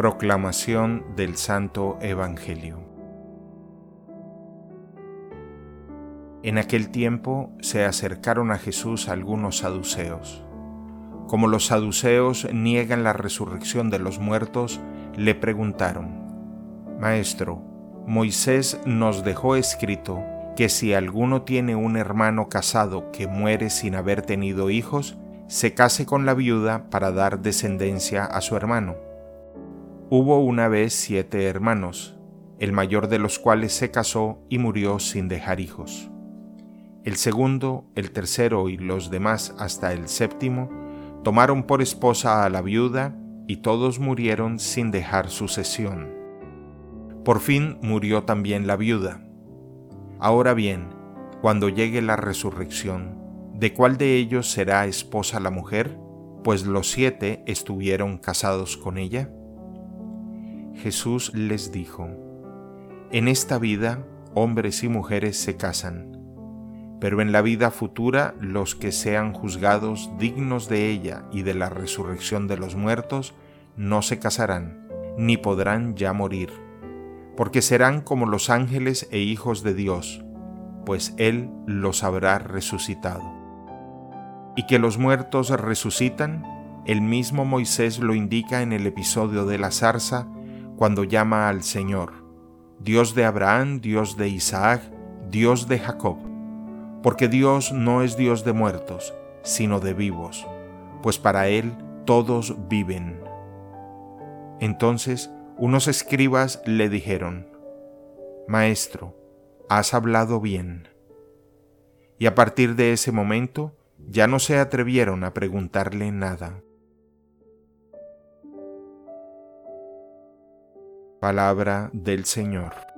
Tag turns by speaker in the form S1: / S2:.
S1: Proclamación del Santo Evangelio En aquel tiempo se acercaron a Jesús algunos saduceos. Como los saduceos niegan la resurrección de los muertos, le preguntaron, Maestro, Moisés nos dejó escrito que si alguno tiene un hermano casado que muere sin haber tenido hijos, se case con la viuda para dar descendencia a su hermano. Hubo una vez siete hermanos, el mayor de los cuales se casó y murió sin dejar hijos. El segundo, el tercero y los demás hasta el séptimo tomaron por esposa a la viuda y todos murieron sin dejar sucesión. Por fin murió también la viuda. Ahora bien, cuando llegue la resurrección, ¿de cuál de ellos será esposa la mujer? Pues los siete estuvieron casados con ella. Jesús les dijo, En esta vida hombres y mujeres se casan pero en la vida futura los que sean juzgados dignos de ella y de la resurrección de los muertos no se casarán, ni podrán ya morir, porque serán como los ángeles e hijos de Dios, pues Él los habrá resucitado. Y que los muertos resucitan, el mismo Moisés lo indica en el episodio de la zarza, cuando llama al Señor, Dios de Abraham, Dios de Isaac, Dios de Jacob porque Dios no es Dios de muertos, sino de vivos, pues para Él todos viven. Entonces unos escribas le dijeron, Maestro, has hablado bien. Y a partir de ese momento ya no se atrevieron a preguntarle nada. Palabra del Señor.